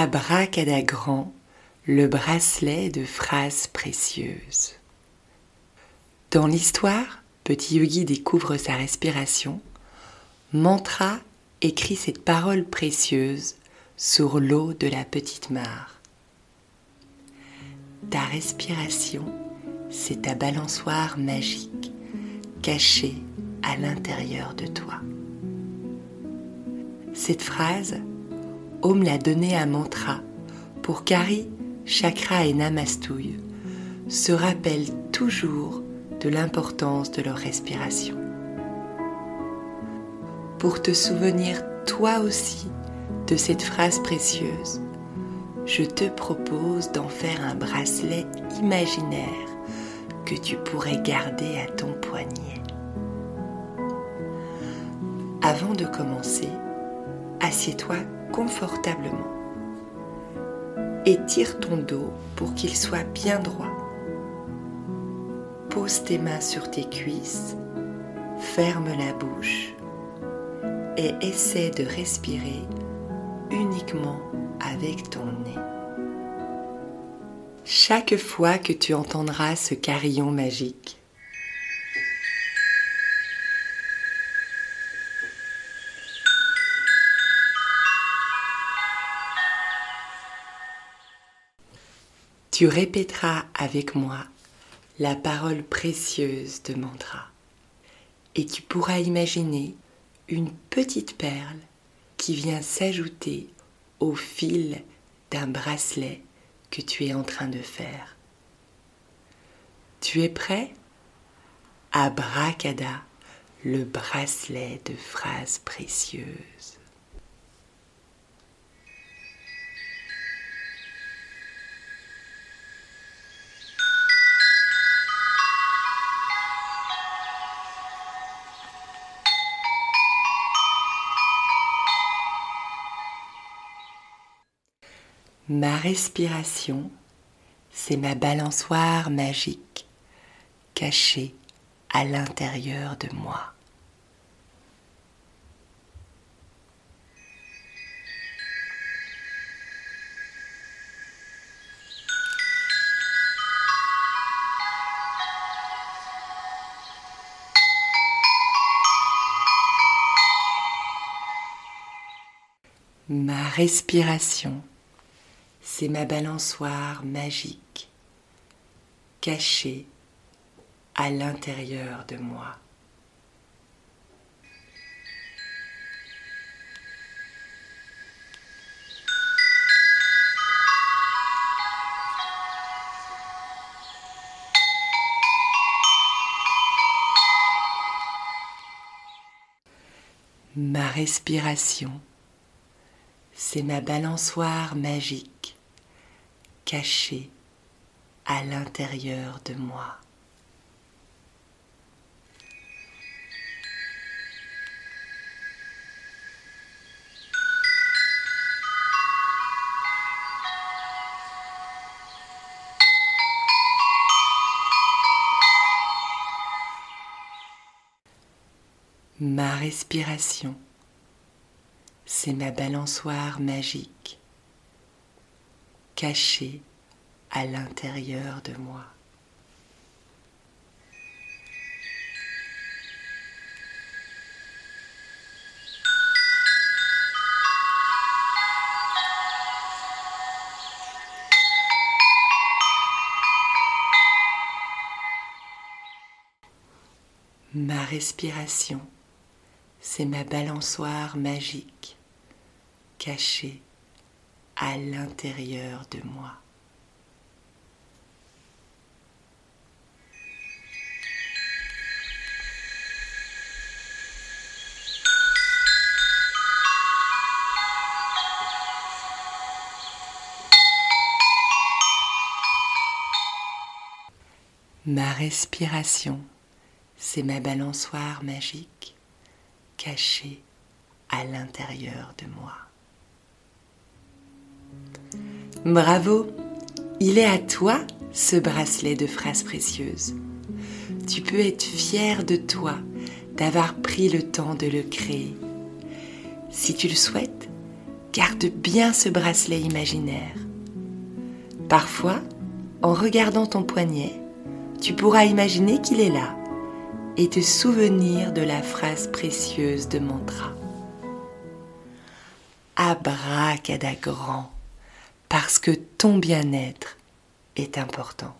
Abracadagrand, le bracelet de phrases précieuses. Dans l'histoire, Petit Yogi découvre sa respiration. Mantra écrit cette parole précieuse sur l'eau de la petite mare. Ta respiration, c'est ta balançoire magique cachée à l'intérieur de toi. Cette phrase, Om l'a donnée à Mantra pour qu'Ari, Chakra et Namastouille se rappellent toujours de l'importance de leur respiration. Pour te souvenir toi aussi de cette phrase précieuse, je te propose d'en faire un bracelet imaginaire que tu pourrais garder à ton poignet. Avant de commencer, assieds-toi confortablement. Étire ton dos pour qu'il soit bien droit. Pose tes mains sur tes cuisses, ferme la bouche et essaie de respirer uniquement avec ton nez. Chaque fois que tu entendras ce carillon magique, tu répéteras avec moi la parole précieuse de mantra et tu pourras imaginer une petite perle qui vient s'ajouter au fil d'un bracelet que tu es en train de faire. Tu es prêt? Abracada, le bracelet de phrases précieuses. Ma respiration, c'est ma balançoire magique cachée à l'intérieur de moi. Ma respiration, c'est ma balançoire magique cachée à l'intérieur de moi. Ma respiration, c'est ma balançoire magique caché à l'intérieur de moi. Ma respiration, c'est ma balançoire magique caché à l'intérieur de moi. Ma respiration, c'est ma balançoire magique cachée à l'intérieur de moi. Ma respiration, c'est ma balançoire magique cachée à l'intérieur de moi. Bravo, il est à toi ce bracelet de phrases précieuses. Tu peux être fier de toi d'avoir pris le temps de le créer. Si tu le souhaites, Garde bien ce bracelet imaginaire. Parfois, en regardant ton poignet, tu pourras imaginer qu'il est là et te souvenir de la phrase précieuse de mantra. Abracadagrand, parce que ton bien-être est important.